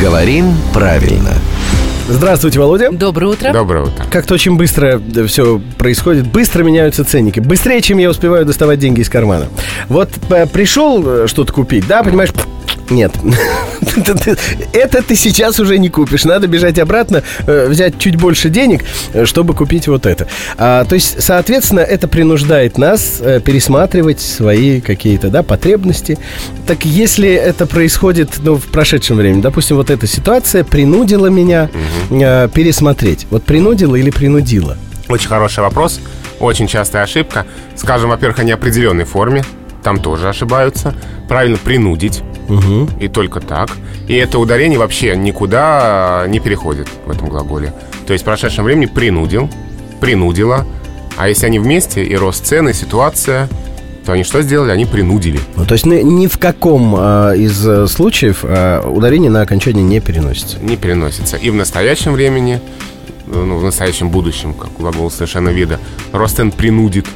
Говорим правильно. Здравствуйте, Володя. Доброе утро. Доброе утро. Как-то очень быстро все происходит. Быстро меняются ценники. Быстрее, чем я успеваю доставать деньги из кармана. Вот э, пришел э, что-то купить, да, понимаешь, нет. Это ты сейчас уже не купишь. Надо бежать обратно, э, взять чуть больше денег, э, чтобы купить вот это. А, то есть, соответственно, это принуждает нас э, пересматривать свои какие-то да, потребности. Так если это происходит ну, в прошедшем времени, допустим, вот эта ситуация принудила меня э, пересмотреть. Вот принудила или принудила? Очень хороший вопрос. Очень частая ошибка. Скажем, во-первых, о неопределенной форме. Там тоже ошибаются. Правильно принудить. Угу. И только так. И это ударение вообще никуда не переходит в этом глаголе. То есть в прошедшем времени принудил, принудила. А если они вместе, и рост цены, ситуация, то они что сделали? Они принудили. Ну, то есть ни, ни в каком э, из э, случаев э, ударение на окончание не переносится. Не переносится. И в настоящем времени, ну, в настоящем будущем, как глагол совершенно вида, рост цен принудит.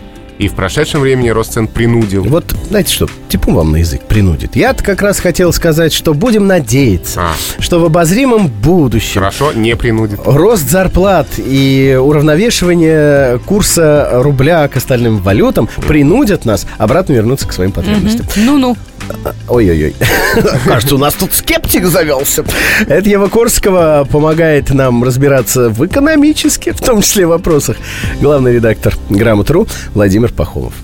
И в прошедшем времени рост цен принудил. Вот, знаете что, типун вам на язык принудит. Я-то как раз хотел сказать, что будем надеяться, А. что в обозримом будущем Хорошо, не принудит. рост зарплат и уравновешивание курса рубля к остальным валютам принудят нас обратно вернуться к своим потребностям. Ну-ну. Ой-ой-ой. Кажется, у нас тут скептик завелся. Это Ева Корского помогает нам разбираться в экономических, в том числе, вопросах. Главный редактор «Грамотру» Владимир Пахомов.